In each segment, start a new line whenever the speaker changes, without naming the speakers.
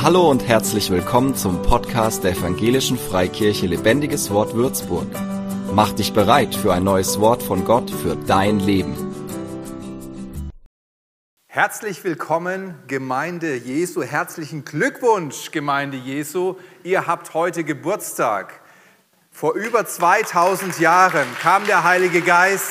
Hallo und herzlich willkommen zum Podcast der Evangelischen Freikirche Lebendiges Wort Würzburg. Mach dich bereit für ein neues Wort von Gott für dein Leben.
Herzlich willkommen, Gemeinde Jesu. Herzlichen Glückwunsch, Gemeinde Jesu. Ihr habt heute Geburtstag. Vor über 2000 Jahren kam der Heilige Geist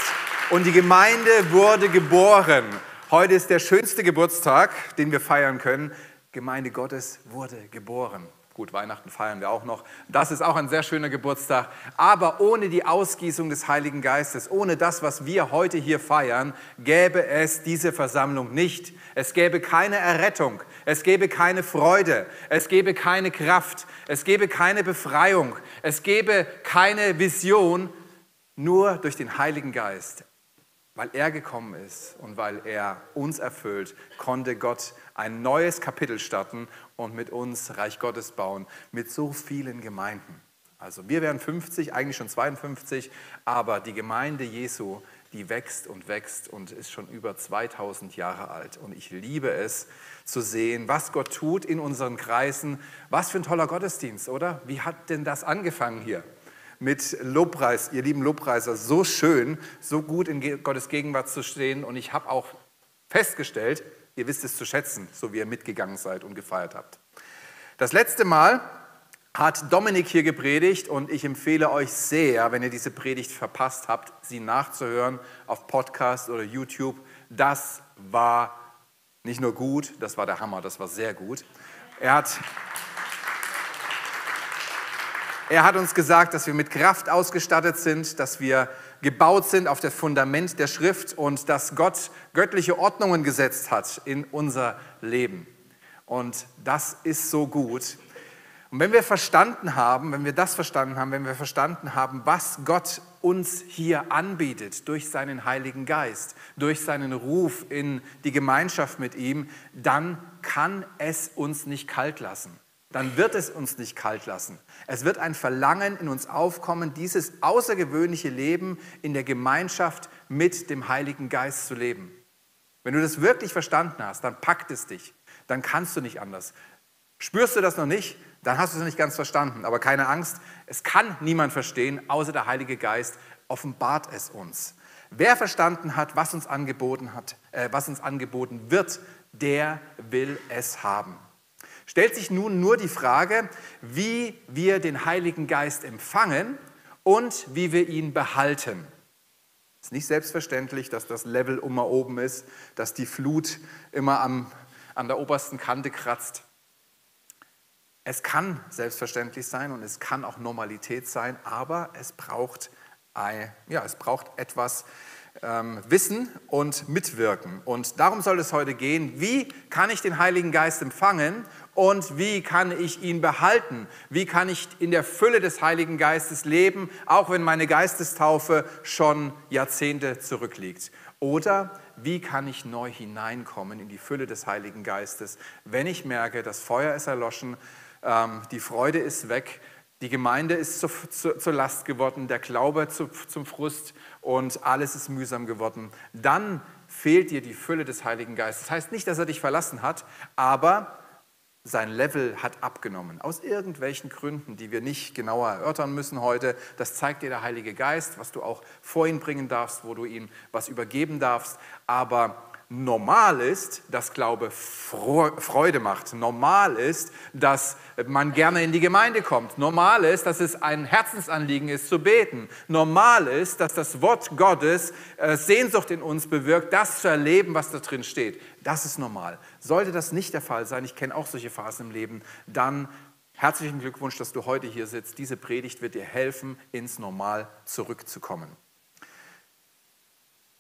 und die Gemeinde wurde geboren. Heute ist der schönste Geburtstag, den wir feiern können. Gemeinde Gottes wurde geboren. Gut, Weihnachten feiern wir auch noch. Das ist auch ein sehr schöner Geburtstag. Aber ohne die Ausgießung des Heiligen Geistes, ohne das, was wir heute hier feiern, gäbe es diese Versammlung nicht. Es gäbe keine Errettung, es gäbe keine Freude, es gäbe keine Kraft, es gäbe keine Befreiung, es gäbe keine Vision, nur durch den Heiligen Geist. Weil er gekommen ist und weil er uns erfüllt, konnte Gott ein neues Kapitel starten und mit uns Reich Gottes bauen, mit so vielen Gemeinden. Also wir wären 50, eigentlich schon 52, aber die Gemeinde Jesu, die wächst und wächst und ist schon über 2000 Jahre alt. Und ich liebe es zu sehen, was Gott tut in unseren Kreisen. Was für ein toller Gottesdienst, oder? Wie hat denn das angefangen hier? mit Lobpreis, ihr lieben Lobpreiser, so schön, so gut in Gottes Gegenwart zu stehen. Und ich habe auch festgestellt, ihr wisst es zu schätzen, so wie ihr mitgegangen seid und gefeiert habt. Das letzte Mal hat Dominik hier gepredigt und ich empfehle euch sehr, wenn ihr diese Predigt verpasst habt, sie nachzuhören auf Podcast oder YouTube. Das war nicht nur gut, das war der Hammer, das war sehr gut. Er hat er hat uns gesagt, dass wir mit Kraft ausgestattet sind, dass wir gebaut sind auf das Fundament der Schrift und dass Gott göttliche Ordnungen gesetzt hat in unser Leben. Und das ist so gut. Und wenn wir verstanden haben, wenn wir das verstanden haben, wenn wir verstanden haben, was Gott uns hier anbietet durch seinen Heiligen Geist, durch seinen Ruf in die Gemeinschaft mit ihm, dann kann es uns nicht kalt lassen dann wird es uns nicht kalt lassen. Es wird ein Verlangen in uns aufkommen, dieses außergewöhnliche Leben in der Gemeinschaft mit dem Heiligen Geist zu leben. Wenn du das wirklich verstanden hast, dann packt es dich. Dann kannst du nicht anders. Spürst du das noch nicht, dann hast du es nicht ganz verstanden. Aber keine Angst, es kann niemand verstehen, außer der Heilige Geist offenbart es uns. Wer verstanden hat, was uns angeboten hat, äh, was uns angeboten wird, der will es haben stellt sich nun nur die Frage, wie wir den Heiligen Geist empfangen und wie wir ihn behalten. Es ist nicht selbstverständlich, dass das Level immer oben ist, dass die Flut immer am, an der obersten Kante kratzt. Es kann selbstverständlich sein und es kann auch Normalität sein, aber es braucht, ein, ja, es braucht etwas ähm, Wissen und Mitwirken. Und darum soll es heute gehen, wie kann ich den Heiligen Geist empfangen und wie kann ich ihn behalten? Wie kann ich in der Fülle des Heiligen Geistes leben, auch wenn meine Geistestaufe schon Jahrzehnte zurückliegt? Oder wie kann ich neu hineinkommen in die Fülle des Heiligen Geistes, wenn ich merke, das Feuer ist erloschen, ähm, die Freude ist weg, die Gemeinde ist zur Last geworden, der Glaube zum Frust und alles ist mühsam geworden. Dann fehlt dir die Fülle des Heiligen Geistes. Das heißt nicht, dass er dich verlassen hat, aber sein Level hat abgenommen. Aus irgendwelchen Gründen, die wir nicht genauer erörtern müssen heute. Das zeigt dir der Heilige Geist, was du auch vor ihn bringen darfst, wo du ihm was übergeben darfst. Aber normal ist, dass Glaube Freude macht. Normal ist, dass man gerne in die Gemeinde kommt. Normal ist, dass es ein Herzensanliegen ist zu beten. Normal ist, dass das Wort Gottes äh, Sehnsucht in uns bewirkt, das zu erleben, was da drin steht. Das ist normal. Sollte das nicht der Fall sein, ich kenne auch solche Phasen im Leben, dann herzlichen Glückwunsch, dass du heute hier sitzt. Diese Predigt wird dir helfen, ins Normal zurückzukommen.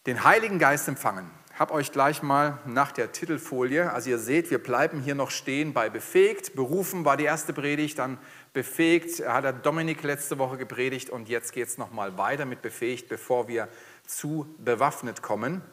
Den Heiligen Geist empfangen habe euch gleich mal nach der Titelfolie, also ihr seht, wir bleiben hier noch stehen bei befähigt. Berufen war die erste Predigt, dann befähigt hat der Dominik letzte Woche gepredigt und jetzt geht es nochmal weiter mit befähigt, bevor wir zu bewaffnet kommen.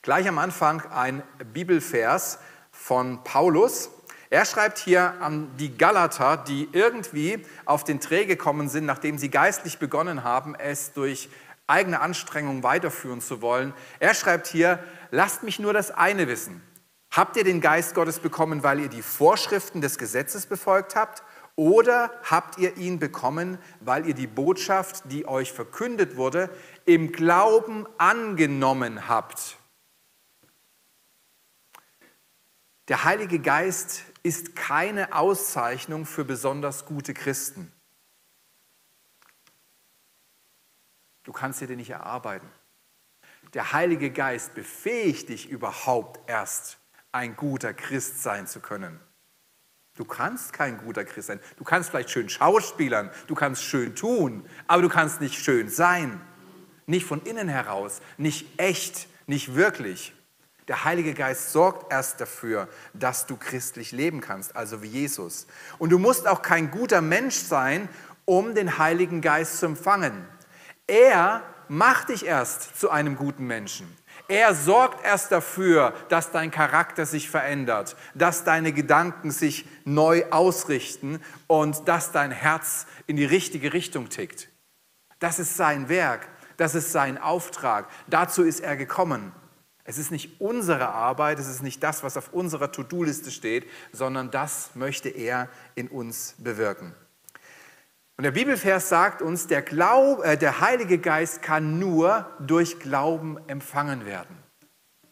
Gleich am Anfang ein Bibelvers von Paulus. Er schreibt hier an die Galater, die irgendwie auf den Dreh gekommen sind, nachdem sie geistlich begonnen haben, es durch eigene Anstrengung weiterführen zu wollen. Er schreibt hier, lasst mich nur das eine wissen. Habt ihr den Geist Gottes bekommen, weil ihr die Vorschriften des Gesetzes befolgt habt? Oder habt ihr ihn bekommen, weil ihr die Botschaft, die euch verkündet wurde, im Glauben angenommen habt? Der Heilige Geist ist keine Auszeichnung für besonders gute Christen. Du kannst dir den nicht erarbeiten. Der Heilige Geist befähigt dich überhaupt erst, ein guter Christ sein zu können. Du kannst kein guter Christ sein. Du kannst vielleicht schön schauspielern, du kannst schön tun, aber du kannst nicht schön sein. Nicht von innen heraus, nicht echt, nicht wirklich. Der Heilige Geist sorgt erst dafür, dass du christlich leben kannst, also wie Jesus. Und du musst auch kein guter Mensch sein, um den Heiligen Geist zu empfangen. Er macht dich erst zu einem guten Menschen. Er sorgt erst dafür, dass dein Charakter sich verändert, dass deine Gedanken sich neu ausrichten und dass dein Herz in die richtige Richtung tickt. Das ist sein Werk, das ist sein Auftrag. Dazu ist er gekommen. Es ist nicht unsere Arbeit, es ist nicht das, was auf unserer To-Do-Liste steht, sondern das möchte er in uns bewirken. Und der Bibelvers sagt uns, der, Glaub, äh, der Heilige Geist kann nur durch Glauben empfangen werden.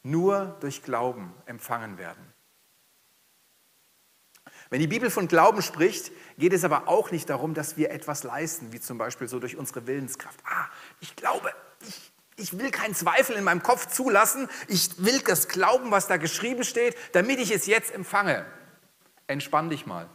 Nur durch Glauben empfangen werden. Wenn die Bibel von Glauben spricht, geht es aber auch nicht darum, dass wir etwas leisten, wie zum Beispiel so durch unsere Willenskraft. Ah, ich glaube, ich ich will keinen Zweifel in meinem Kopf zulassen. Ich will das glauben, was da geschrieben steht, damit ich es jetzt empfange. Entspann dich mal.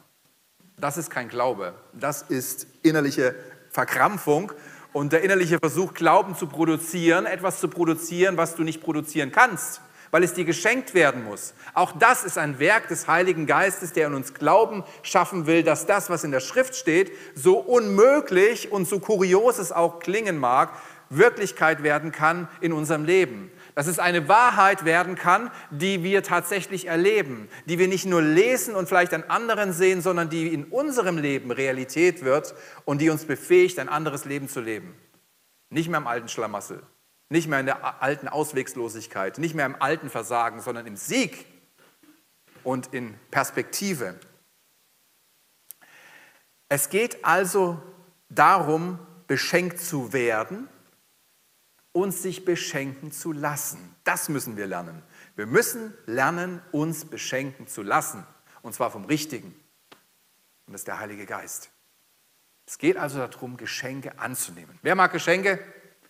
Das ist kein Glaube. Das ist innerliche Verkrampfung und der innerliche Versuch, Glauben zu produzieren, etwas zu produzieren, was du nicht produzieren kannst, weil es dir geschenkt werden muss. Auch das ist ein Werk des Heiligen Geistes, der in uns Glauben schaffen will, dass das, was in der Schrift steht, so unmöglich und so kurios es auch klingen mag, Wirklichkeit werden kann in unserem Leben. Dass es eine Wahrheit werden kann, die wir tatsächlich erleben, die wir nicht nur lesen und vielleicht an anderen sehen, sondern die in unserem Leben Realität wird und die uns befähigt, ein anderes Leben zu leben. Nicht mehr im alten Schlamassel, nicht mehr in der alten Auswegslosigkeit, nicht mehr im alten Versagen, sondern im Sieg und in Perspektive. Es geht also darum, beschenkt zu werden uns sich beschenken zu lassen. Das müssen wir lernen. Wir müssen lernen, uns beschenken zu lassen. Und zwar vom Richtigen. Und das ist der Heilige Geist. Es geht also darum, Geschenke anzunehmen. Wer mag Geschenke?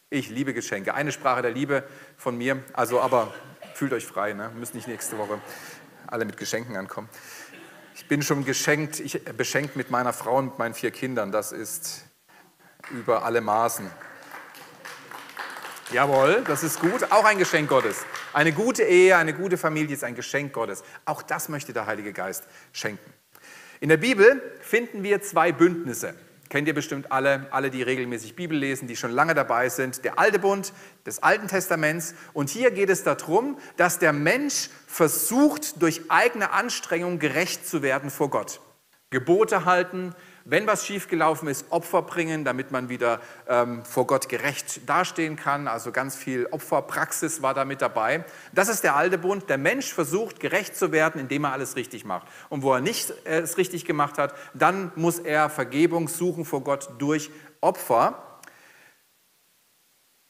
Ich liebe Geschenke. Eine Sprache der Liebe von mir. Also, aber fühlt euch frei, ne? müssen nicht nächste Woche alle mit Geschenken ankommen. Ich bin schon geschenkt, ich, beschenkt mit meiner Frau und meinen vier Kindern. Das ist über alle Maßen. Jawohl, das ist gut. Auch ein Geschenk Gottes. Eine gute Ehe, eine gute Familie ist ein Geschenk Gottes. Auch das möchte der Heilige Geist schenken. In der Bibel finden wir zwei Bündnisse. Kennt ihr bestimmt alle, alle, die regelmäßig Bibel lesen, die schon lange dabei sind. Der alte Bund des Alten Testaments. Und hier geht es darum, dass der Mensch versucht, durch eigene Anstrengung gerecht zu werden vor Gott. Gebote halten, wenn was schiefgelaufen ist, Opfer bringen, damit man wieder ähm, vor Gott gerecht dastehen kann. Also ganz viel Opferpraxis war da mit dabei. Das ist der alte Bund. Der Mensch versucht, gerecht zu werden, indem er alles richtig macht. Und wo er nicht äh, es richtig gemacht hat, dann muss er Vergebung suchen vor Gott durch Opfer.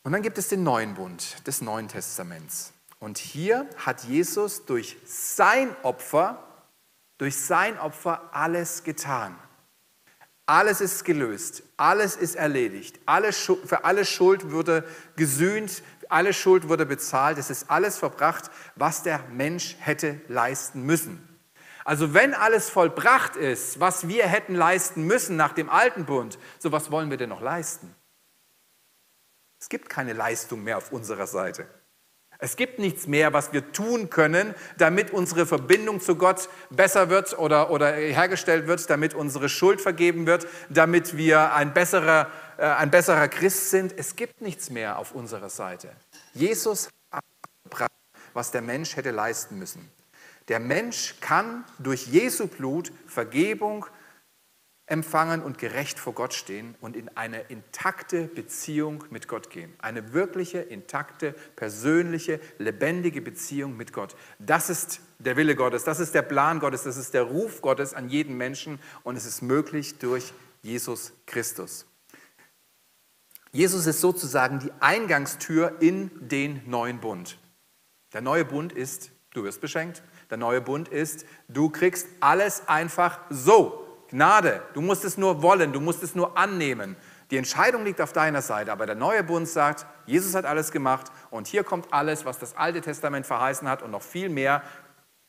Und dann gibt es den neuen Bund des Neuen Testaments. Und hier hat Jesus durch sein Opfer, durch sein Opfer alles getan. Alles ist gelöst, alles ist erledigt, alle, für alle Schuld wurde gesühnt, alle Schuld wurde bezahlt, es ist alles verbracht, was der Mensch hätte leisten müssen. Also wenn alles vollbracht ist, was wir hätten leisten müssen nach dem alten Bund, so was wollen wir denn noch leisten? Es gibt keine Leistung mehr auf unserer Seite. Es gibt nichts mehr, was wir tun können, damit unsere Verbindung zu Gott besser wird oder, oder hergestellt wird, damit unsere Schuld vergeben wird, damit wir ein besserer, äh, ein besserer Christ sind. Es gibt nichts mehr auf unserer Seite. Jesus hat gebracht, was der Mensch hätte leisten müssen. Der Mensch kann durch Jesu Blut Vergebung empfangen und gerecht vor Gott stehen und in eine intakte Beziehung mit Gott gehen. Eine wirkliche, intakte, persönliche, lebendige Beziehung mit Gott. Das ist der Wille Gottes, das ist der Plan Gottes, das ist der Ruf Gottes an jeden Menschen und es ist möglich durch Jesus Christus. Jesus ist sozusagen die Eingangstür in den neuen Bund. Der neue Bund ist, du wirst beschenkt. Der neue Bund ist, du kriegst alles einfach so. Gnade. Du musst es nur wollen, du musst es nur annehmen. Die Entscheidung liegt auf deiner Seite, aber der neue Bund sagt, Jesus hat alles gemacht und hier kommt alles, was das Alte Testament verheißen hat und noch viel mehr.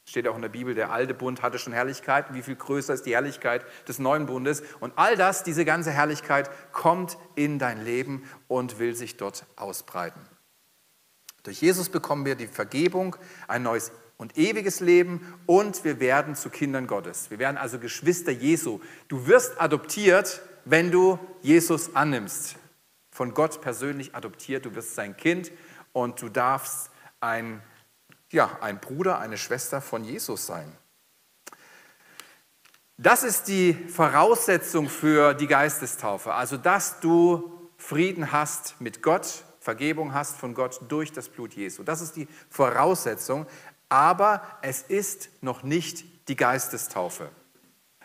Steht auch in der Bibel, der alte Bund hatte schon Herrlichkeit. Wie viel größer ist die Herrlichkeit des neuen Bundes? Und all das, diese ganze Herrlichkeit, kommt in dein Leben und will sich dort ausbreiten. Durch Jesus bekommen wir die Vergebung, ein neues und ewiges Leben und wir werden zu Kindern Gottes. Wir werden also Geschwister Jesu. Du wirst adoptiert, wenn du Jesus annimmst. Von Gott persönlich adoptiert. Du wirst sein Kind und du darfst ein, ja, ein Bruder, eine Schwester von Jesus sein. Das ist die Voraussetzung für die Geistestaufe. Also, dass du Frieden hast mit Gott, Vergebung hast von Gott durch das Blut Jesu. Das ist die Voraussetzung aber es ist noch nicht die Geistestaufe.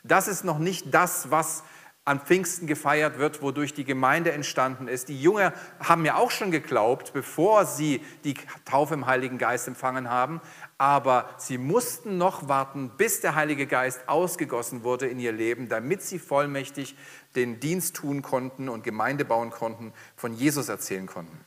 Das ist noch nicht das, was an Pfingsten gefeiert wird, wodurch die Gemeinde entstanden ist. Die Jünger haben ja auch schon geglaubt, bevor sie die Taufe im Heiligen Geist empfangen haben, aber sie mussten noch warten, bis der Heilige Geist ausgegossen wurde in ihr Leben, damit sie vollmächtig den Dienst tun konnten und Gemeinde bauen konnten, von Jesus erzählen konnten.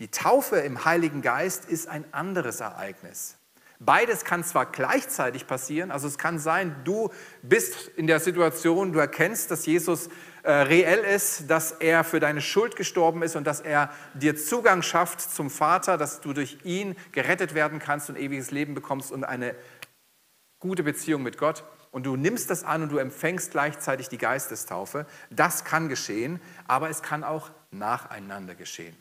Die Taufe im Heiligen Geist ist ein anderes Ereignis. Beides kann zwar gleichzeitig passieren, also es kann sein, du bist in der Situation, du erkennst, dass Jesus äh, reell ist, dass er für deine Schuld gestorben ist und dass er dir Zugang schafft zum Vater, dass du durch ihn gerettet werden kannst und ewiges Leben bekommst und eine gute Beziehung mit Gott. Und du nimmst das an und du empfängst gleichzeitig die Geistestaufe. Das kann geschehen, aber es kann auch nacheinander geschehen.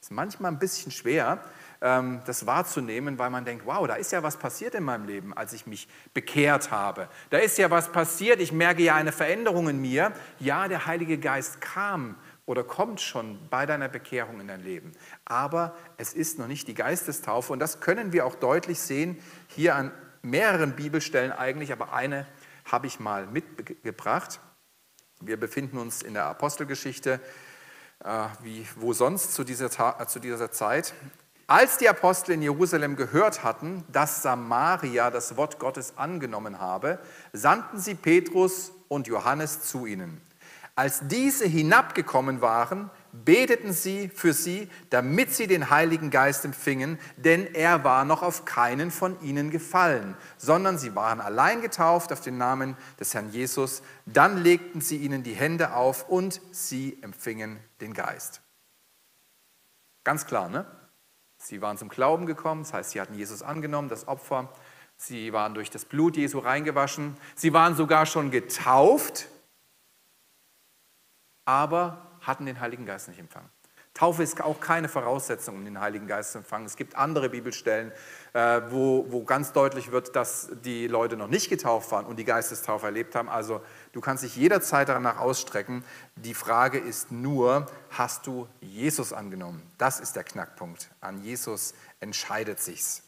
Das ist manchmal ein bisschen schwer, das wahrzunehmen, weil man denkt, wow, da ist ja was passiert in meinem Leben, als ich mich bekehrt habe. Da ist ja was passiert, ich merke ja eine Veränderung in mir. Ja, der Heilige Geist kam oder kommt schon bei deiner Bekehrung in dein Leben. Aber es ist noch nicht die Geistestaufe und das können wir auch deutlich sehen hier an mehreren Bibelstellen eigentlich, aber eine habe ich mal mitgebracht. Wir befinden uns in der Apostelgeschichte, äh, wie wo sonst zu dieser, zu dieser Zeit. Als die Apostel in Jerusalem gehört hatten, dass Samaria das Wort Gottes angenommen habe, sandten sie Petrus und Johannes zu ihnen. Als diese hinabgekommen waren, beteten sie für sie, damit sie den Heiligen Geist empfingen, denn er war noch auf keinen von ihnen gefallen, sondern sie waren allein getauft auf den Namen des Herrn Jesus. Dann legten sie ihnen die Hände auf und sie empfingen den Geist. Ganz klar, ne? Sie waren zum Glauben gekommen, das heißt, sie hatten Jesus angenommen, das Opfer. Sie waren durch das Blut Jesu reingewaschen. Sie waren sogar schon getauft, aber hatten den Heiligen Geist nicht empfangen. Taufe ist auch keine Voraussetzung, um den Heiligen Geist zu empfangen. Es gibt andere Bibelstellen, äh, wo, wo ganz deutlich wird, dass die Leute noch nicht getauft waren und die Geistestaufe erlebt haben. Also du kannst dich jederzeit danach ausstrecken. Die Frage ist nur, hast du Jesus angenommen? Das ist der Knackpunkt. An Jesus entscheidet sich's.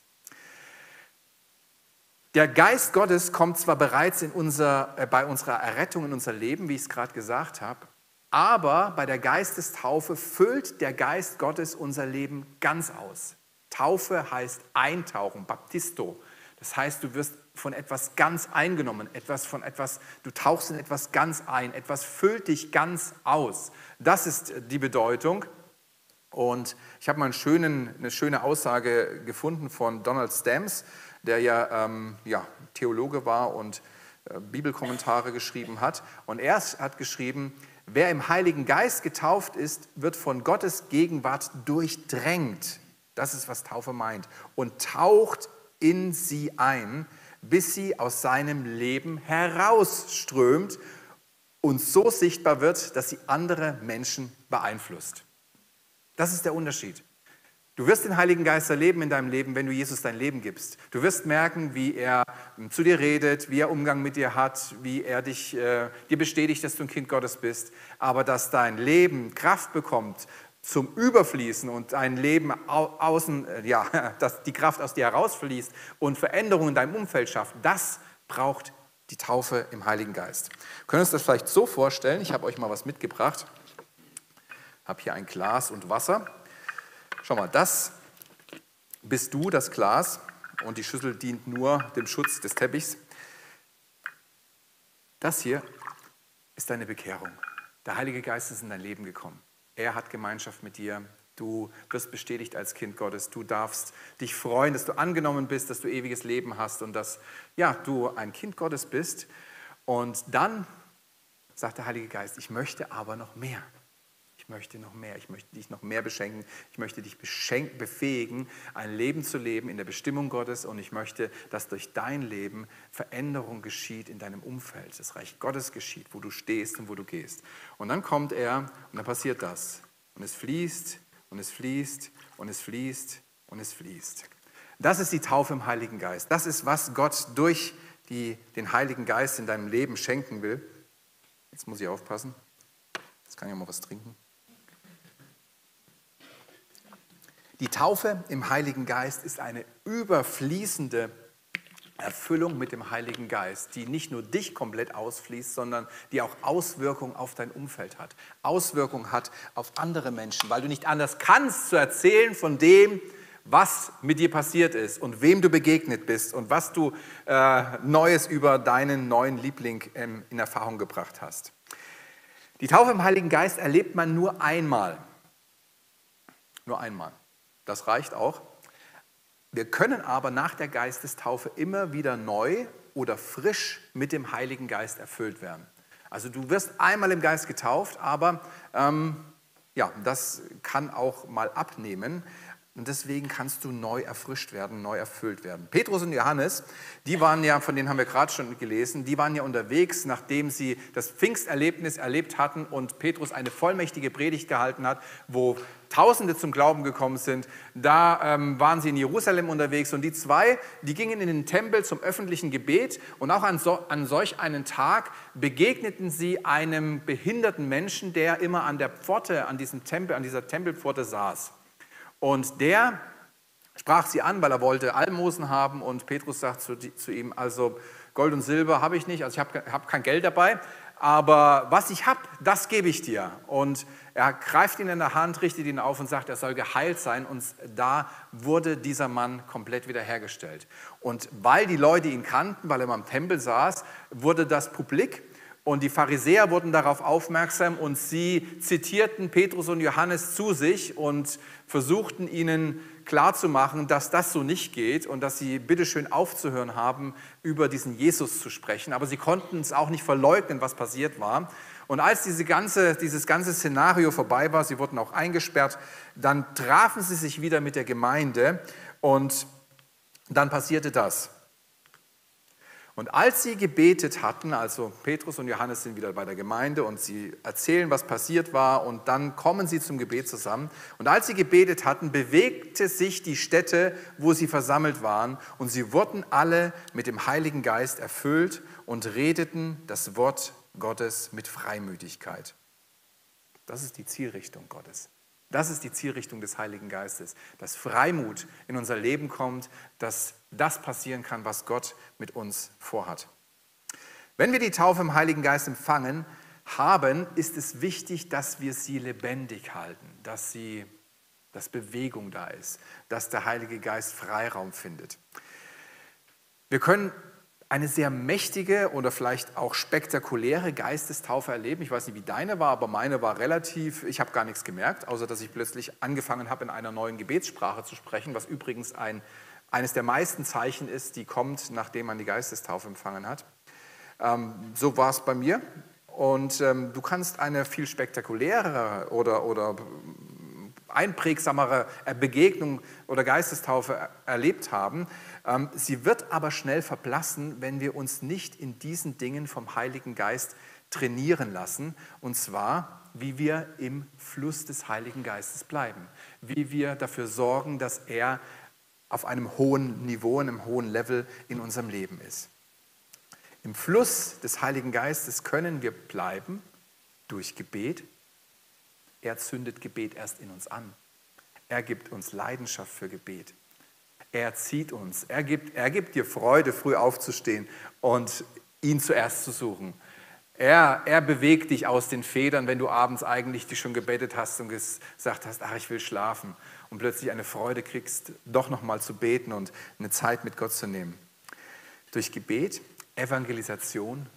Der Geist Gottes kommt zwar bereits unser, äh, bei unserer Errettung in unser Leben, wie ich es gerade gesagt habe, aber bei der Geistestaufe füllt der Geist Gottes unser Leben ganz aus. Taufe heißt eintauchen, Baptisto. Das heißt, du wirst von etwas ganz eingenommen, etwas von etwas, du tauchst in etwas ganz ein, etwas füllt dich ganz aus. Das ist die Bedeutung. Und ich habe mal schönen, eine schöne Aussage gefunden von Donald Stamps, der ja, ähm, ja Theologe war und Bibelkommentare geschrieben hat. Und er hat geschrieben, Wer im Heiligen Geist getauft ist, wird von Gottes Gegenwart durchdrängt. Das ist, was Taufe meint. Und taucht in sie ein, bis sie aus seinem Leben herausströmt und so sichtbar wird, dass sie andere Menschen beeinflusst. Das ist der Unterschied. Du wirst den Heiligen Geist erleben in deinem Leben, wenn du Jesus dein Leben gibst. Du wirst merken, wie er zu dir redet, wie er Umgang mit dir hat, wie er dich, äh, dir bestätigt, dass du ein Kind Gottes bist. Aber dass dein Leben Kraft bekommt zum Überfließen und dein Leben außen, äh, ja, dass die Kraft aus dir herausfließt und Veränderungen in deinem Umfeld schafft, das braucht die Taufe im Heiligen Geist. Wir können uns das vielleicht so vorstellen, ich habe euch mal was mitgebracht. Ich habe hier ein Glas und Wasser. Schau mal, das bist du, das Glas, und die Schüssel dient nur dem Schutz des Teppichs. Das hier ist deine Bekehrung. Der Heilige Geist ist in dein Leben gekommen. Er hat Gemeinschaft mit dir. Du wirst bestätigt als Kind Gottes. Du darfst dich freuen, dass du angenommen bist, dass du ewiges Leben hast und dass ja, du ein Kind Gottes bist. Und dann sagt der Heilige Geist, ich möchte aber noch mehr. Ich möchte noch mehr, ich möchte dich noch mehr beschenken, ich möchte dich befähigen, ein Leben zu leben in der Bestimmung Gottes und ich möchte, dass durch dein Leben Veränderung geschieht in deinem Umfeld, das Reich Gottes geschieht, wo du stehst und wo du gehst. Und dann kommt er und dann passiert das. Und es fließt und es fließt und es fließt und es fließt. Das ist die Taufe im Heiligen Geist. Das ist, was Gott durch die, den Heiligen Geist in deinem Leben schenken will. Jetzt muss ich aufpassen. Jetzt kann ich mal was trinken. Die Taufe im Heiligen Geist ist eine überfließende Erfüllung mit dem Heiligen Geist, die nicht nur dich komplett ausfließt, sondern die auch Auswirkungen auf dein Umfeld hat, Auswirkungen hat auf andere Menschen, weil du nicht anders kannst zu erzählen von dem, was mit dir passiert ist und wem du begegnet bist und was du äh, Neues über deinen neuen Liebling ähm, in Erfahrung gebracht hast. Die Taufe im Heiligen Geist erlebt man nur einmal. Nur einmal. Das reicht auch. Wir können aber nach der Geistestaufe immer wieder neu oder frisch mit dem Heiligen Geist erfüllt werden. Also du wirst einmal im Geist getauft, aber ähm, ja, das kann auch mal abnehmen. Und deswegen kannst du neu erfrischt werden, neu erfüllt werden. Petrus und Johannes, die waren ja, von denen haben wir gerade schon gelesen, die waren ja unterwegs, nachdem sie das Pfingsterlebnis erlebt hatten und Petrus eine vollmächtige Predigt gehalten hat, wo Tausende zum Glauben gekommen sind. Da ähm, waren sie in Jerusalem unterwegs und die zwei, die gingen in den Tempel zum öffentlichen Gebet und auch an, so, an solch einen Tag begegneten sie einem behinderten Menschen, der immer an der Pforte, an diesem Tempel, an dieser Tempelpforte saß. Und der sprach sie an, weil er wollte Almosen haben und Petrus sagt zu, zu ihm, also Gold und Silber habe ich nicht, also ich habe hab kein Geld dabei, aber was ich habe, das gebe ich dir. Und er greift ihn in der Hand, richtet ihn auf und sagt, er soll geheilt sein. Und da wurde dieser Mann komplett wiederhergestellt. Und weil die Leute ihn kannten, weil er am Tempel saß, wurde das publik. Und die Pharisäer wurden darauf aufmerksam und sie zitierten Petrus und Johannes zu sich und versuchten ihnen klarzumachen, dass das so nicht geht und dass sie bitteschön aufzuhören haben, über diesen Jesus zu sprechen. Aber sie konnten es auch nicht verleugnen, was passiert war. Und als diese ganze, dieses ganze Szenario vorbei war, sie wurden auch eingesperrt, dann trafen sie sich wieder mit der Gemeinde und dann passierte das. Und als sie gebetet hatten, also Petrus und Johannes sind wieder bei der Gemeinde und sie erzählen, was passiert war und dann kommen sie zum Gebet zusammen. Und als sie gebetet hatten, bewegte sich die Stätte, wo sie versammelt waren und sie wurden alle mit dem Heiligen Geist erfüllt und redeten das Wort Gottes mit Freimütigkeit. Das ist die Zielrichtung Gottes. Das ist die Zielrichtung des Heiligen Geistes, dass Freimut in unser Leben kommt, dass das passieren kann, was Gott mit uns vorhat. Wenn wir die Taufe im Heiligen Geist empfangen haben, ist es wichtig, dass wir sie lebendig halten, dass, sie, dass Bewegung da ist, dass der Heilige Geist Freiraum findet. Wir können eine sehr mächtige oder vielleicht auch spektakuläre Geistestaufe erleben. Ich weiß nicht, wie deine war, aber meine war relativ, ich habe gar nichts gemerkt, außer dass ich plötzlich angefangen habe, in einer neuen Gebetssprache zu sprechen, was übrigens ein, eines der meisten Zeichen ist, die kommt, nachdem man die Geistestaufe empfangen hat. Ähm, so war es bei mir. Und ähm, du kannst eine viel spektakulärere oder, oder einprägsamere Begegnung oder Geistestaufe erlebt haben. Ähm, sie wird aber schnell verblassen, wenn wir uns nicht in diesen Dingen vom Heiligen Geist trainieren lassen, und zwar, wie wir im Fluss des Heiligen Geistes bleiben, wie wir dafür sorgen, dass er auf einem hohen Niveau, einem hohen Level in unserem Leben ist. Im Fluss des Heiligen Geistes können wir bleiben durch Gebet. Er zündet Gebet erst in uns an. Er gibt uns Leidenschaft für Gebet. Er zieht uns. Er gibt, er gibt dir Freude, früh aufzustehen und ihn zuerst zu suchen. Er, er bewegt dich aus den Federn, wenn du abends eigentlich dich schon gebetet hast und gesagt hast, ach, ich will schlafen. Und plötzlich eine Freude kriegst, doch nochmal zu beten und eine Zeit mit Gott zu nehmen. Durch Gebet, Evangelisation,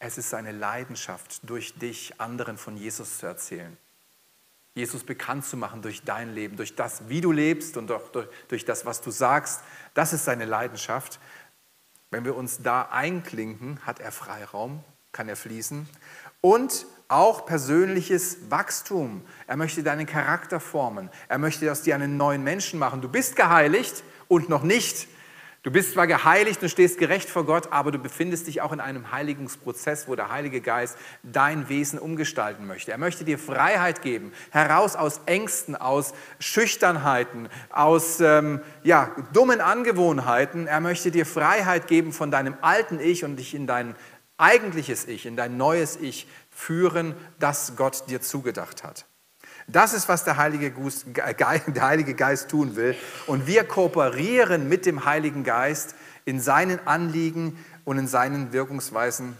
es ist seine Leidenschaft, durch dich anderen von Jesus zu erzählen. Jesus bekannt zu machen durch dein Leben, durch das, wie du lebst und auch durch, durch das, was du sagst. Das ist seine Leidenschaft. Wenn wir uns da einklinken, hat er Freiraum, kann er fließen. Und auch persönliches Wachstum. Er möchte deinen Charakter formen. Er möchte aus dir einen neuen Menschen machen. Du bist geheiligt und noch nicht. Du bist zwar geheiligt und stehst gerecht vor Gott, aber du befindest dich auch in einem Heiligungsprozess, wo der Heilige Geist dein Wesen umgestalten möchte. Er möchte dir Freiheit geben, heraus aus Ängsten, aus Schüchternheiten, aus ähm, ja, dummen Angewohnheiten. Er möchte dir Freiheit geben von deinem alten Ich und dich in dein eigentliches Ich, in dein neues Ich führen, das Gott dir zugedacht hat. Das ist, was der Heilige, Geist tun will. Und wir kooperieren mit dem Heiligen Geist in seinen Anliegen und in seinen Wirkungsweisen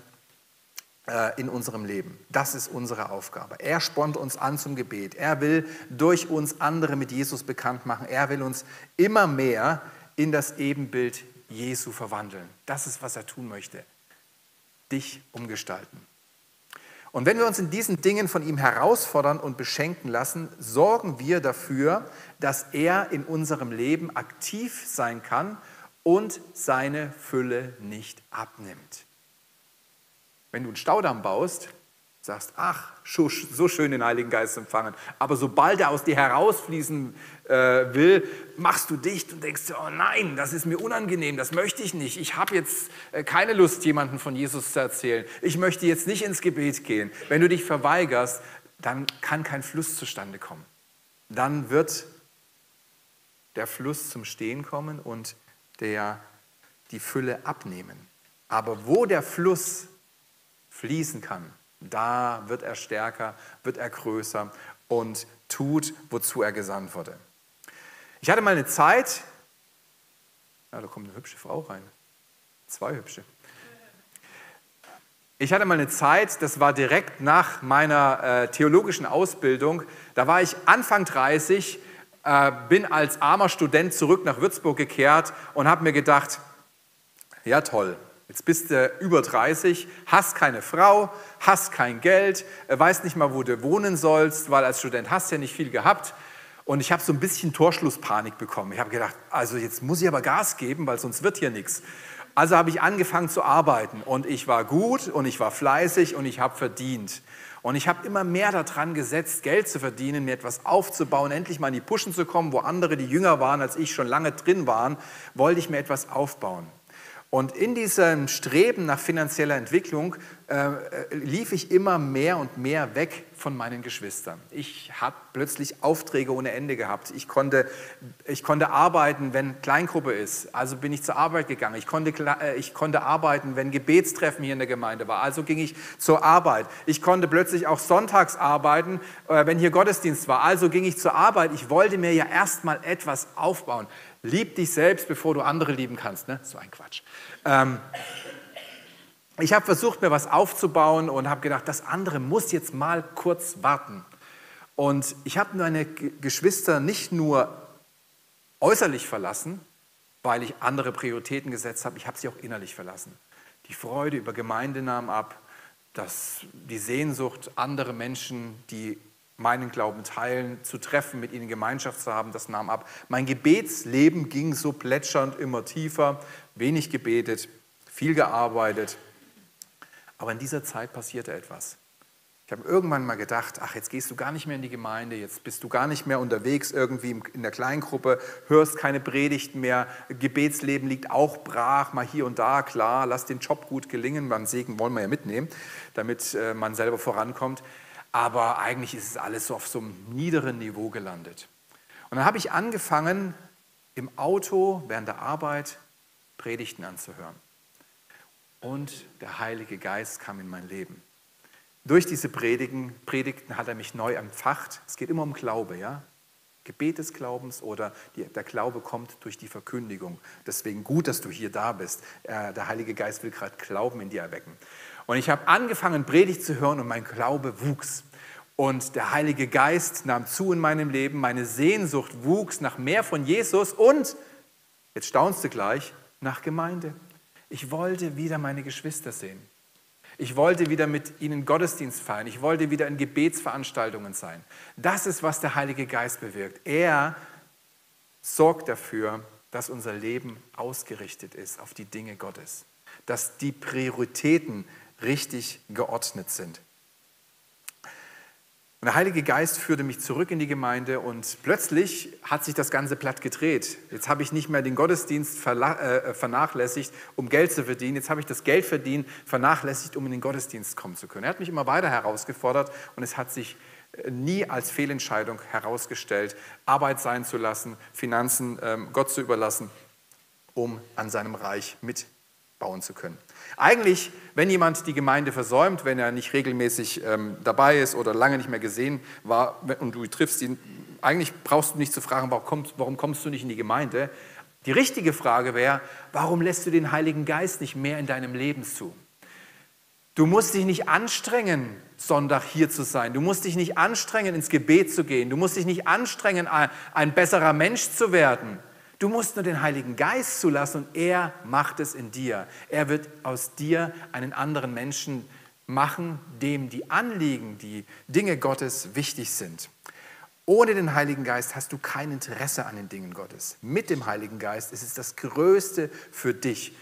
äh, in unserem Leben. Das ist unsere Aufgabe. Er spornt uns an zum Gebet. Er will durch uns andere mit Jesus bekannt machen. Er will uns immer mehr in das Ebenbild Jesu verwandeln. Das ist, was er tun möchte. Dich umgestalten. Und wenn wir uns in diesen Dingen von ihm herausfordern und beschenken lassen, sorgen wir dafür, dass er in unserem Leben aktiv sein kann und seine Fülle nicht abnimmt. Wenn du einen Staudamm baust, sagst, ach, so schön den Heiligen Geist empfangen. Aber sobald er aus dir herausfließen äh, will, machst du dicht und denkst, oh nein, das ist mir unangenehm, das möchte ich nicht. Ich habe jetzt äh, keine Lust, jemandem von Jesus zu erzählen. Ich möchte jetzt nicht ins Gebet gehen. Wenn du dich verweigerst, dann kann kein Fluss zustande kommen. Dann wird der Fluss zum Stehen kommen und der, die Fülle abnehmen. Aber wo der Fluss fließen kann, da wird er stärker, wird er größer und tut, wozu er gesandt wurde. Ich hatte mal eine Zeit, ja, da kommt eine hübsche Frau rein, zwei hübsche. Ich hatte mal eine Zeit, das war direkt nach meiner äh, theologischen Ausbildung, da war ich Anfang 30, äh, bin als armer Student zurück nach Würzburg gekehrt und habe mir gedacht, ja toll, Jetzt bist du über 30, hast keine Frau, hast kein Geld, äh, weißt nicht mal, wo du wohnen sollst, weil als Student hast du ja nicht viel gehabt. Und ich habe so ein bisschen Torschlusspanik bekommen. Ich habe gedacht, also jetzt muss ich aber Gas geben, weil sonst wird hier nichts. Also habe ich angefangen zu arbeiten und ich war gut und ich war fleißig und ich habe verdient. Und ich habe immer mehr daran gesetzt, Geld zu verdienen, mir etwas aufzubauen, endlich mal in die Puschen zu kommen, wo andere, die jünger waren als ich, schon lange drin waren, wollte ich mir etwas aufbauen. Und in diesem Streben nach finanzieller Entwicklung äh, lief ich immer mehr und mehr weg von meinen Geschwistern. Ich habe plötzlich Aufträge ohne Ende gehabt. Ich konnte, ich konnte arbeiten, wenn Kleingruppe ist. Also bin ich zur Arbeit gegangen. Ich konnte, äh, ich konnte arbeiten, wenn Gebetstreffen hier in der Gemeinde war. Also ging ich zur Arbeit. Ich konnte plötzlich auch sonntags arbeiten, äh, wenn hier Gottesdienst war. Also ging ich zur Arbeit. Ich wollte mir ja erstmal etwas aufbauen. Lieb dich selbst, bevor du andere lieben kannst. Ne? So ein Quatsch. Ähm, ich habe versucht, mir was aufzubauen und habe gedacht, das andere muss jetzt mal kurz warten. Und ich habe meine Geschwister nicht nur äußerlich verlassen, weil ich andere Prioritäten gesetzt habe, ich habe sie auch innerlich verlassen. Die Freude über Gemeinde nahm ab, das, die Sehnsucht, andere Menschen, die meinen Glauben teilen, zu treffen, mit ihnen Gemeinschaft zu haben, das nahm ab. Mein Gebetsleben ging so plätschernd immer tiefer, wenig gebetet, viel gearbeitet. Aber in dieser Zeit passierte etwas. Ich habe irgendwann mal gedacht, ach, jetzt gehst du gar nicht mehr in die Gemeinde, jetzt bist du gar nicht mehr unterwegs irgendwie in der Kleingruppe, hörst keine Predigten mehr, Gebetsleben liegt auch brach, mal hier und da, klar, lass den Job gut gelingen, beim Segen wollen wir ja mitnehmen, damit äh, man selber vorankommt. Aber eigentlich ist es alles so auf so einem niederen Niveau gelandet. Und dann habe ich angefangen, im Auto während der Arbeit Predigten anzuhören. Und der Heilige Geist kam in mein Leben. Durch diese Predigen, Predigten hat er mich neu empfacht. Es geht immer um Glaube, ja? Gebet des Glaubens oder die, der Glaube kommt durch die Verkündigung. Deswegen gut, dass du hier da bist. Äh, der Heilige Geist will gerade Glauben in dir erwecken. Und ich habe angefangen, Predigt zu hören und mein Glaube wuchs. Und der Heilige Geist nahm zu in meinem Leben. Meine Sehnsucht wuchs nach mehr von Jesus und, jetzt staunst du gleich, nach Gemeinde. Ich wollte wieder meine Geschwister sehen. Ich wollte wieder mit ihnen Gottesdienst feiern. Ich wollte wieder in Gebetsveranstaltungen sein. Das ist, was der Heilige Geist bewirkt. Er sorgt dafür, dass unser Leben ausgerichtet ist auf die Dinge Gottes. Dass die Prioritäten richtig geordnet sind. Und der Heilige Geist führte mich zurück in die Gemeinde und plötzlich hat sich das Ganze platt gedreht. Jetzt habe ich nicht mehr den Gottesdienst äh, vernachlässigt, um Geld zu verdienen. Jetzt habe ich das Geld verdient, vernachlässigt, um in den Gottesdienst kommen zu können. Er hat mich immer weiter herausgefordert und es hat sich äh, nie als Fehlentscheidung herausgestellt, Arbeit sein zu lassen, Finanzen ähm, Gott zu überlassen, um an seinem Reich mitbauen zu können. Eigentlich, wenn jemand die Gemeinde versäumt, wenn er nicht regelmäßig ähm, dabei ist oder lange nicht mehr gesehen war und du triffst ihn, eigentlich brauchst du nicht zu fragen, warum kommst, warum kommst du nicht in die Gemeinde? Die richtige Frage wäre, warum lässt du den Heiligen Geist nicht mehr in deinem Leben zu? Du musst dich nicht anstrengen, Sonntag hier zu sein. Du musst dich nicht anstrengen, ins Gebet zu gehen. Du musst dich nicht anstrengen, ein besserer Mensch zu werden. Du musst nur den Heiligen Geist zulassen und er macht es in dir. Er wird aus dir einen anderen Menschen machen, dem die Anliegen, die Dinge Gottes wichtig sind. Ohne den Heiligen Geist hast du kein Interesse an den Dingen Gottes. Mit dem Heiligen Geist ist es das Größte für dich,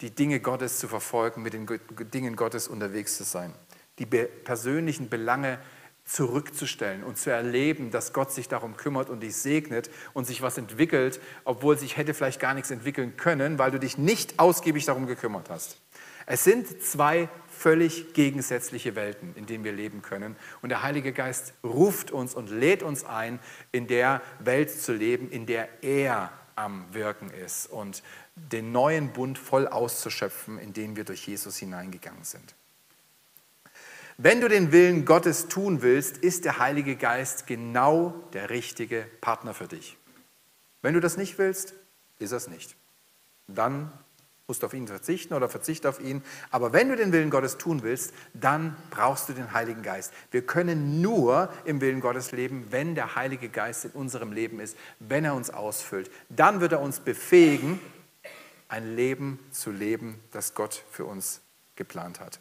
die Dinge Gottes zu verfolgen, mit den Dingen Gottes unterwegs zu sein, die persönlichen Belange zurückzustellen und zu erleben, dass Gott sich darum kümmert und dich segnet und sich was entwickelt, obwohl sich hätte vielleicht gar nichts entwickeln können, weil du dich nicht ausgiebig darum gekümmert hast. Es sind zwei völlig gegensätzliche Welten, in denen wir leben können. Und der Heilige Geist ruft uns und lädt uns ein, in der Welt zu leben, in der er am Wirken ist und den neuen Bund voll auszuschöpfen, in den wir durch Jesus hineingegangen sind. Wenn du den Willen Gottes tun willst, ist der Heilige Geist genau der richtige Partner für dich. Wenn du das nicht willst, ist es nicht. Dann musst du auf ihn verzichten oder verzicht auf ihn. Aber wenn du den Willen Gottes tun willst, dann brauchst du den Heiligen Geist. Wir können nur im Willen Gottes leben, wenn der Heilige Geist in unserem Leben ist, wenn er uns ausfüllt. Dann wird er uns befähigen, ein Leben zu leben, das Gott für uns geplant hat.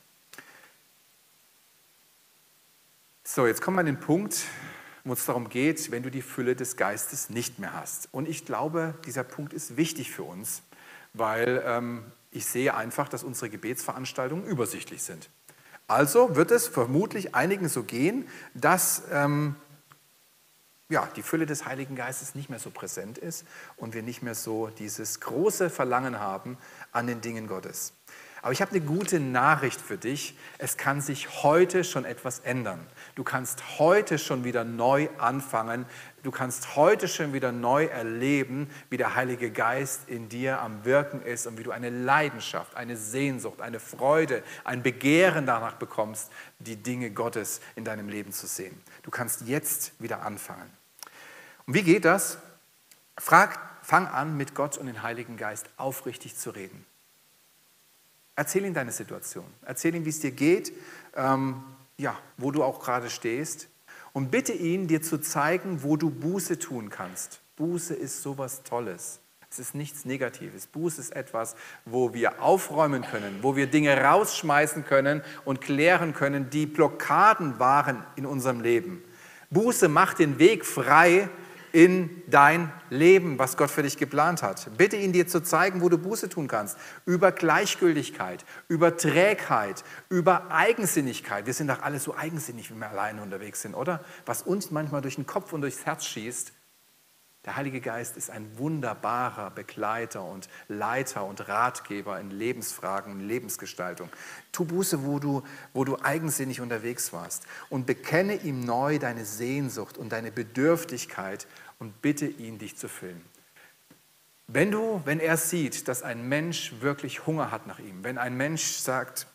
So, jetzt kommen wir an den Punkt, wo es darum geht, wenn du die Fülle des Geistes nicht mehr hast. Und ich glaube, dieser Punkt ist wichtig für uns, weil ähm, ich sehe einfach, dass unsere Gebetsveranstaltungen übersichtlich sind. Also wird es vermutlich einigen so gehen, dass ähm, ja, die Fülle des Heiligen Geistes nicht mehr so präsent ist und wir nicht mehr so dieses große Verlangen haben an den Dingen Gottes. Aber ich habe eine gute Nachricht für dich. Es kann sich heute schon etwas ändern. Du kannst heute schon wieder neu anfangen. Du kannst heute schon wieder neu erleben, wie der Heilige Geist in dir am Wirken ist und wie du eine Leidenschaft, eine Sehnsucht, eine Freude, ein Begehren danach bekommst, die Dinge Gottes in deinem Leben zu sehen. Du kannst jetzt wieder anfangen. Und wie geht das? Frag, fang an, mit Gott und dem Heiligen Geist aufrichtig zu reden. Erzähl ihm deine Situation. Erzähl ihm, wie es dir geht, ähm, ja, wo du auch gerade stehst. Und bitte ihn, dir zu zeigen, wo du Buße tun kannst. Buße ist sowas Tolles. Es ist nichts Negatives. Buße ist etwas, wo wir aufräumen können, wo wir Dinge rausschmeißen können und klären können, die Blockaden waren in unserem Leben. Buße macht den Weg frei in dein Leben, was Gott für dich geplant hat. Bitte ihn dir zu zeigen, wo du Buße tun kannst. Über Gleichgültigkeit, über Trägheit, über Eigensinnigkeit. Wir sind doch alle so eigensinnig, wenn wir alleine unterwegs sind, oder? Was uns manchmal durch den Kopf und durchs Herz schießt, der Heilige Geist ist ein wunderbarer Begleiter und Leiter und Ratgeber in Lebensfragen, in Lebensgestaltung. Tu Buße, wo du, wo du eigensinnig unterwegs warst und bekenne ihm neu deine Sehnsucht und deine Bedürftigkeit und bitte ihn, dich zu füllen. Wenn du, wenn er sieht, dass ein Mensch wirklich Hunger hat nach ihm, wenn ein Mensch sagt,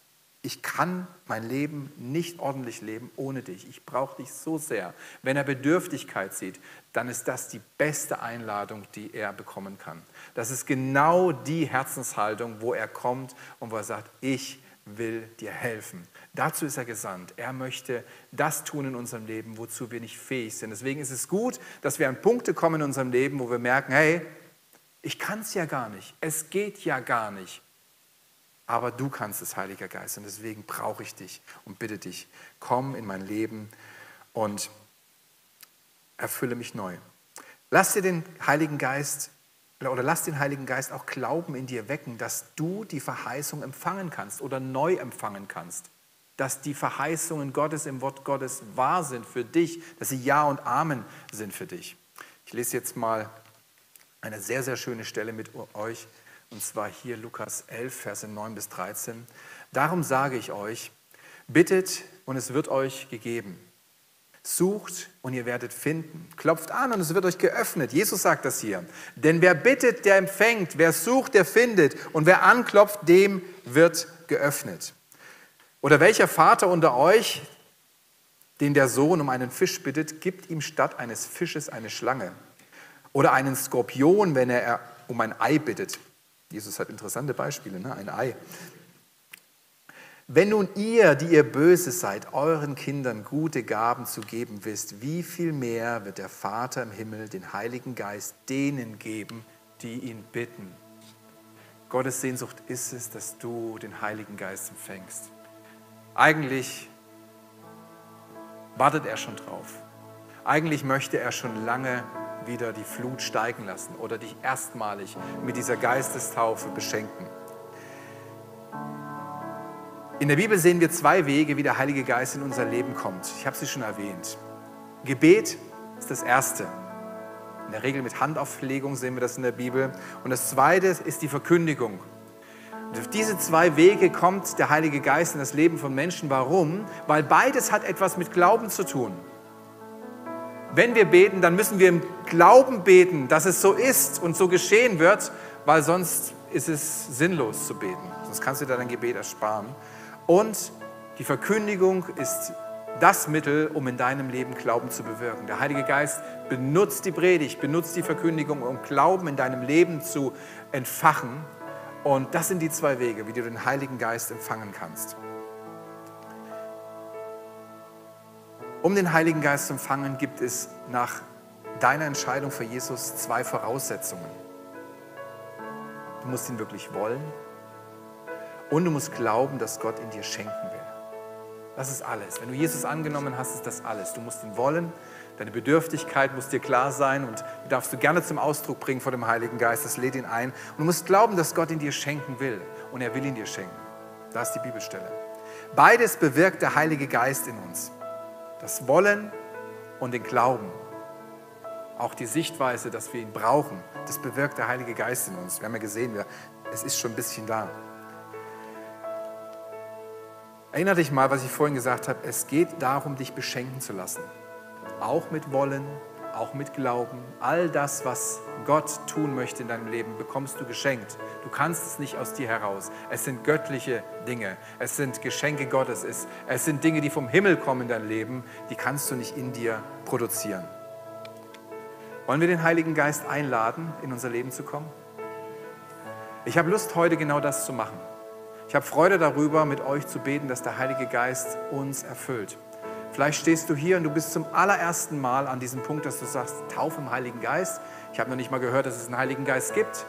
ich kann mein Leben nicht ordentlich leben ohne dich. Ich brauche dich so sehr. Wenn er Bedürftigkeit sieht, dann ist das die beste Einladung, die er bekommen kann. Das ist genau die Herzenshaltung, wo er kommt und wo er sagt, ich will dir helfen. Dazu ist er gesandt. Er möchte das tun in unserem Leben, wozu wir nicht fähig sind. Deswegen ist es gut, dass wir an Punkte kommen in unserem Leben, wo wir merken, hey, ich kann es ja gar nicht. Es geht ja gar nicht aber du kannst es, Heiliger Geist. Und deswegen brauche ich dich und bitte dich, komm in mein Leben und erfülle mich neu. Lass dir den Heiligen Geist oder lass den Heiligen Geist auch Glauben in dir wecken, dass du die Verheißung empfangen kannst oder neu empfangen kannst. Dass die Verheißungen Gottes im Wort Gottes wahr sind für dich, dass sie Ja und Amen sind für dich. Ich lese jetzt mal eine sehr, sehr schöne Stelle mit euch und zwar hier Lukas 11, Verse 9 bis 13. Darum sage ich euch, bittet und es wird euch gegeben. Sucht und ihr werdet finden. Klopft an und es wird euch geöffnet. Jesus sagt das hier. Denn wer bittet, der empfängt. Wer sucht, der findet. Und wer anklopft, dem wird geöffnet. Oder welcher Vater unter euch, den der Sohn um einen Fisch bittet, gibt ihm statt eines Fisches eine Schlange? Oder einen Skorpion, wenn er um ein Ei bittet? Jesus hat interessante Beispiele, ne? ein Ei. Wenn nun ihr, die ihr böse seid, euren Kindern gute Gaben zu geben wisst, wie viel mehr wird der Vater im Himmel den Heiligen Geist denen geben, die ihn bitten? Gottes Sehnsucht ist es, dass du den Heiligen Geist empfängst. Eigentlich wartet er schon drauf. Eigentlich möchte er schon lange wieder die Flut steigen lassen oder dich erstmalig mit dieser Geistestaufe beschenken. In der Bibel sehen wir zwei Wege, wie der Heilige Geist in unser Leben kommt. Ich habe sie schon erwähnt. Gebet ist das Erste. In der Regel mit Handauflegung sehen wir das in der Bibel. Und das Zweite ist die Verkündigung. Und auf diese zwei Wege kommt der Heilige Geist in das Leben von Menschen. Warum? Weil beides hat etwas mit Glauben zu tun wenn wir beten, dann müssen wir im Glauben beten, dass es so ist und so geschehen wird, weil sonst ist es sinnlos zu beten. Sonst kannst du dir dein Gebet ersparen. Und die Verkündigung ist das Mittel, um in deinem Leben Glauben zu bewirken. Der Heilige Geist benutzt die Predigt, benutzt die Verkündigung, um Glauben in deinem Leben zu entfachen. Und das sind die zwei Wege, wie du den Heiligen Geist empfangen kannst. Um den Heiligen Geist zu empfangen, gibt es nach deiner Entscheidung für Jesus zwei Voraussetzungen. Du musst ihn wirklich wollen und du musst glauben, dass Gott ihn dir schenken will. Das ist alles. Wenn du Jesus angenommen hast, ist das alles. Du musst ihn wollen, deine Bedürftigkeit muss dir klar sein und die darfst du gerne zum Ausdruck bringen vor dem Heiligen Geist. Das lädt ihn ein. Und du musst glauben, dass Gott ihn dir schenken will und er will ihn dir schenken. Da ist die Bibelstelle. Beides bewirkt der Heilige Geist in uns das Wollen und den Glauben. Auch die Sichtweise, dass wir ihn brauchen, das bewirkt der Heilige Geist in uns. Wir haben ja gesehen, es ist schon ein bisschen da. Erinnere dich mal, was ich vorhin gesagt habe. Es geht darum, dich beschenken zu lassen. Auch mit Wollen, auch mit Glauben. All das, was Gott tun möchte in deinem Leben, bekommst du geschenkt. Du kannst es nicht aus dir heraus. Es sind göttliche Dinge. Es sind Geschenke Gottes. Es, es sind Dinge, die vom Himmel kommen in dein Leben. Die kannst du nicht in dir produzieren. Wollen wir den Heiligen Geist einladen, in unser Leben zu kommen? Ich habe Lust, heute genau das zu machen. Ich habe Freude darüber, mit euch zu beten, dass der Heilige Geist uns erfüllt. Vielleicht stehst du hier und du bist zum allerersten Mal an diesem Punkt, dass du sagst, Taufe im Heiligen Geist. Ich habe noch nicht mal gehört, dass es einen Heiligen Geist gibt.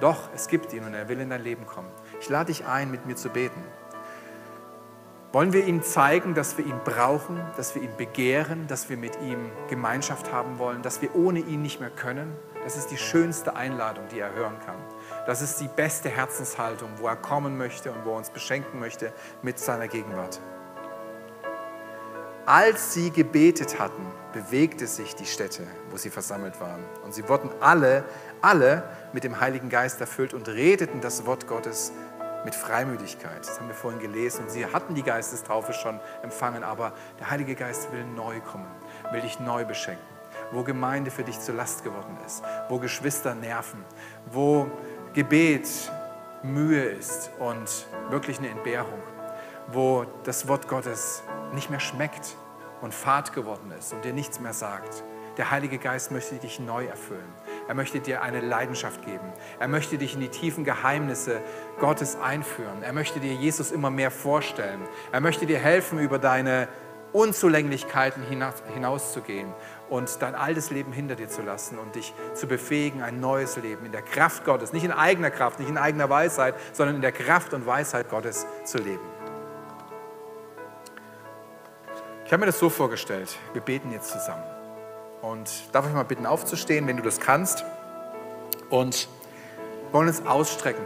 Doch, es gibt ihn und er will in dein Leben kommen. Ich lade dich ein, mit mir zu beten. Wollen wir ihm zeigen, dass wir ihn brauchen, dass wir ihn begehren, dass wir mit ihm Gemeinschaft haben wollen, dass wir ohne ihn nicht mehr können? Das ist die schönste Einladung, die er hören kann. Das ist die beste Herzenshaltung, wo er kommen möchte und wo er uns beschenken möchte mit seiner Gegenwart. Als sie gebetet hatten, bewegte sich die Stätte, wo sie versammelt waren. Und sie wurden alle, alle mit dem Heiligen Geist erfüllt und redeten das Wort Gottes mit Freimütigkeit. Das haben wir vorhin gelesen. Und sie hatten die Geistestaufe schon empfangen, aber der Heilige Geist will neu kommen, will dich neu beschenken. Wo Gemeinde für dich zur Last geworden ist, wo Geschwister nerven, wo Gebet Mühe ist und wirklich eine Entbehrung, wo das Wort Gottes nicht mehr schmeckt und fad geworden ist und dir nichts mehr sagt. Der Heilige Geist möchte dich neu erfüllen. Er möchte dir eine Leidenschaft geben. Er möchte dich in die tiefen Geheimnisse Gottes einführen. Er möchte dir Jesus immer mehr vorstellen. Er möchte dir helfen, über deine Unzulänglichkeiten hinauszugehen und dein altes Leben hinter dir zu lassen und dich zu befähigen, ein neues Leben in der Kraft Gottes, nicht in eigener Kraft, nicht in eigener Weisheit, sondern in der Kraft und Weisheit Gottes zu leben. Ich habe mir das so vorgestellt, wir beten jetzt zusammen. Und darf ich mal bitten, aufzustehen, wenn du das kannst. Und wollen uns ausstrecken.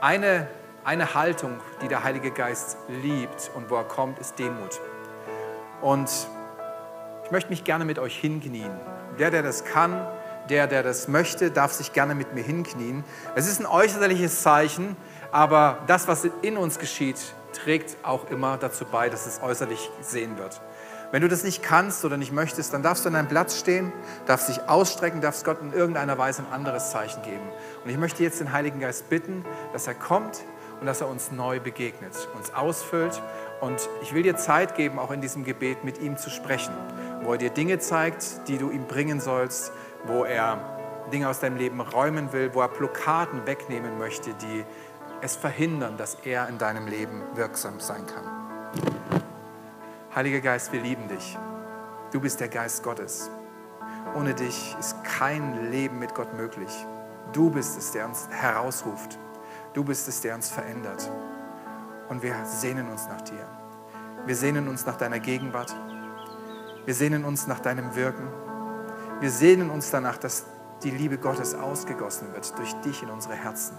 Eine, eine Haltung, die der Heilige Geist liebt und wo er kommt, ist Demut. Und ich möchte mich gerne mit euch hinknien. Der, der das kann, der, der das möchte, darf sich gerne mit mir hinknien. Es ist ein äußerliches Zeichen, aber das, was in uns geschieht, trägt auch immer dazu bei, dass es äußerlich sehen wird. Wenn du das nicht kannst oder nicht möchtest, dann darfst du an deinem Platz stehen, darfst dich ausstrecken, darfst Gott in irgendeiner Weise ein anderes Zeichen geben. Und ich möchte jetzt den Heiligen Geist bitten, dass er kommt und dass er uns neu begegnet, uns ausfüllt. Und ich will dir Zeit geben, auch in diesem Gebet mit ihm zu sprechen, wo er dir Dinge zeigt, die du ihm bringen sollst, wo er Dinge aus deinem Leben räumen will, wo er Blockaden wegnehmen möchte, die es verhindern, dass er in deinem Leben wirksam sein kann. Heiliger Geist, wir lieben dich. Du bist der Geist Gottes. Ohne dich ist kein Leben mit Gott möglich. Du bist es, der uns herausruft. Du bist es, der uns verändert. Und wir sehnen uns nach dir. Wir sehnen uns nach deiner Gegenwart. Wir sehnen uns nach deinem Wirken. Wir sehnen uns danach, dass die Liebe Gottes ausgegossen wird durch dich in unsere Herzen.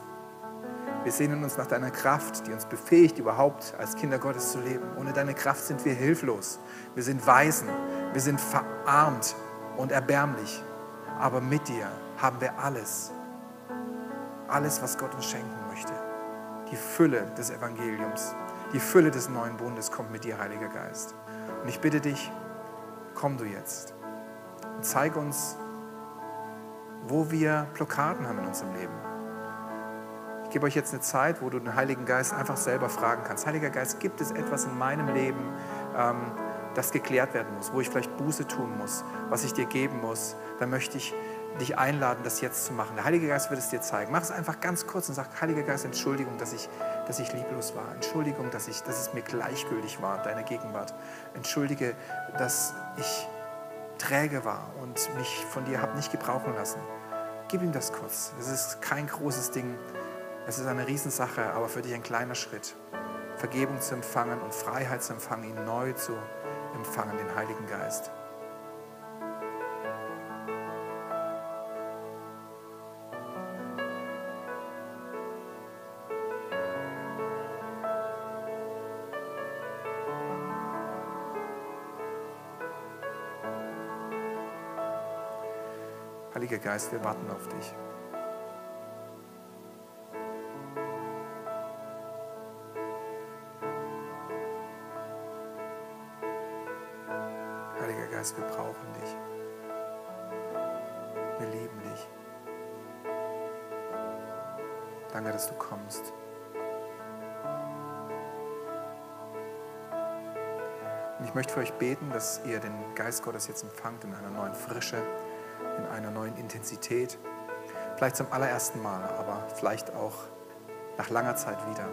Wir sehnen uns nach deiner Kraft, die uns befähigt, überhaupt als Kinder Gottes zu leben. Ohne deine Kraft sind wir hilflos. Wir sind Waisen. Wir sind verarmt und erbärmlich. Aber mit dir haben wir alles. Alles, was Gott uns schenken möchte. Die Fülle des Evangeliums, die Fülle des neuen Bundes kommt mit dir, Heiliger Geist. Und ich bitte dich, komm du jetzt und zeig uns, wo wir Blockaden haben in unserem Leben ich gebe euch jetzt eine Zeit, wo du den Heiligen Geist einfach selber fragen kannst. Heiliger Geist, gibt es etwas in meinem Leben, ähm, das geklärt werden muss, wo ich vielleicht Buße tun muss, was ich dir geben muss? Dann möchte ich dich einladen, das jetzt zu machen. Der Heilige Geist wird es dir zeigen. Mach es einfach ganz kurz und sag, Heiliger Geist, Entschuldigung, dass ich, dass ich lieblos war. Entschuldigung, dass, ich, dass es mir gleichgültig war, deine Gegenwart. Entschuldige, dass ich träge war und mich von dir habe nicht gebrauchen lassen. Gib ihm das kurz. Es ist kein großes Ding. Es ist eine Riesensache, aber für dich ein kleiner Schritt. Vergebung zu empfangen und Freiheit zu empfangen, ihn neu zu empfangen, den Heiligen Geist. Heiliger Geist, wir warten auf dich. Geist, wir brauchen dich. Wir lieben dich. Danke, dass du kommst. Und ich möchte für euch beten, dass ihr den Geist Gottes jetzt empfangt in einer neuen Frische, in einer neuen Intensität. Vielleicht zum allerersten Mal, aber vielleicht auch nach langer Zeit wieder.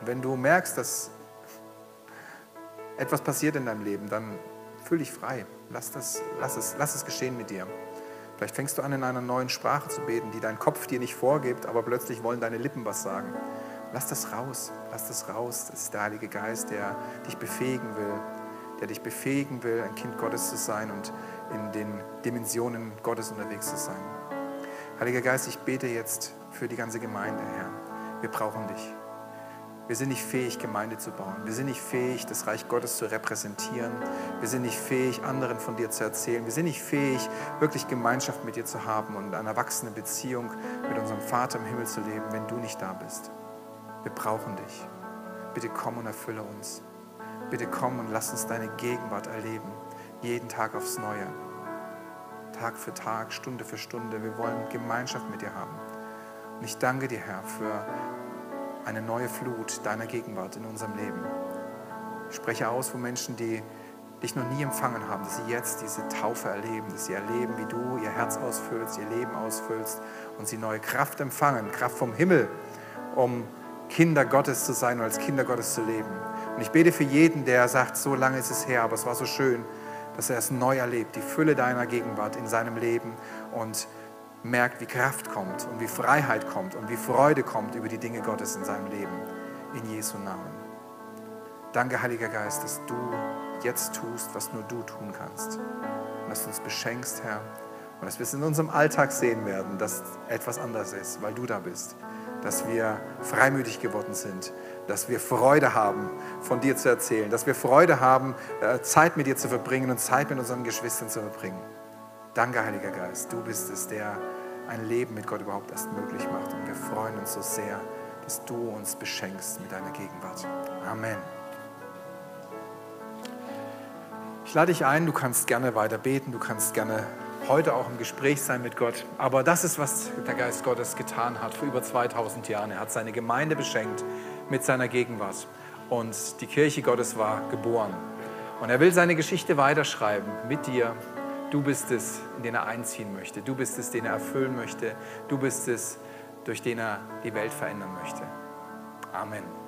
Und wenn du merkst, dass etwas passiert in deinem Leben, dann fühl dich frei. Lass, das, lass, es, lass es geschehen mit dir. Vielleicht fängst du an, in einer neuen Sprache zu beten, die dein Kopf dir nicht vorgibt, aber plötzlich wollen deine Lippen was sagen. Lass das raus. Lass das raus. Das ist der Heilige Geist, der dich befähigen will, der dich befähigen will, ein Kind Gottes zu sein und in den Dimensionen Gottes unterwegs zu sein. Heiliger Geist, ich bete jetzt für die ganze Gemeinde, Herr. Wir brauchen dich. Wir sind nicht fähig, Gemeinde zu bauen. Wir sind nicht fähig, das Reich Gottes zu repräsentieren. Wir sind nicht fähig, anderen von dir zu erzählen. Wir sind nicht fähig, wirklich Gemeinschaft mit dir zu haben und eine erwachsene Beziehung mit unserem Vater im Himmel zu leben, wenn du nicht da bist. Wir brauchen dich. Bitte komm und erfülle uns. Bitte komm und lass uns deine Gegenwart erleben. Jeden Tag aufs Neue. Tag für Tag, Stunde für Stunde. Wir wollen Gemeinschaft mit dir haben. Und ich danke dir, Herr, für eine neue Flut deiner Gegenwart in unserem Leben. Ich spreche aus, wo Menschen, die dich noch nie empfangen haben, dass sie jetzt diese Taufe erleben, dass sie erleben, wie du ihr Herz ausfüllst, ihr Leben ausfüllst und sie neue Kraft empfangen, Kraft vom Himmel, um Kinder Gottes zu sein und als Kinder Gottes zu leben. Und ich bete für jeden, der sagt, so lange ist es her, aber es war so schön, dass er es neu erlebt, die Fülle deiner Gegenwart in seinem Leben und merkt, wie Kraft kommt und wie Freiheit kommt und wie Freude kommt über die Dinge Gottes in seinem Leben. In Jesu Namen. Danke, Heiliger Geist, dass du jetzt tust, was nur du tun kannst. Und dass du uns beschenkst, Herr. Und dass wir es in unserem Alltag sehen werden, dass etwas anders ist, weil du da bist. Dass wir freimütig geworden sind. Dass wir Freude haben, von dir zu erzählen. Dass wir Freude haben, äh, Zeit mit dir zu verbringen und Zeit mit unseren Geschwistern zu verbringen. Danke, Heiliger Geist. Du bist es, der ein Leben mit Gott überhaupt erst möglich macht. Und wir freuen uns so sehr, dass du uns beschenkst mit deiner Gegenwart. Amen. Ich lade dich ein, du kannst gerne weiter beten, du kannst gerne heute auch im Gespräch sein mit Gott. Aber das ist, was der Geist Gottes getan hat vor über 2000 Jahren. Er hat seine Gemeinde beschenkt mit seiner Gegenwart. Und die Kirche Gottes war geboren. Und er will seine Geschichte weiterschreiben mit dir, Du bist es, in den er einziehen möchte. Du bist es, den er erfüllen möchte. Du bist es, durch den er die Welt verändern möchte. Amen.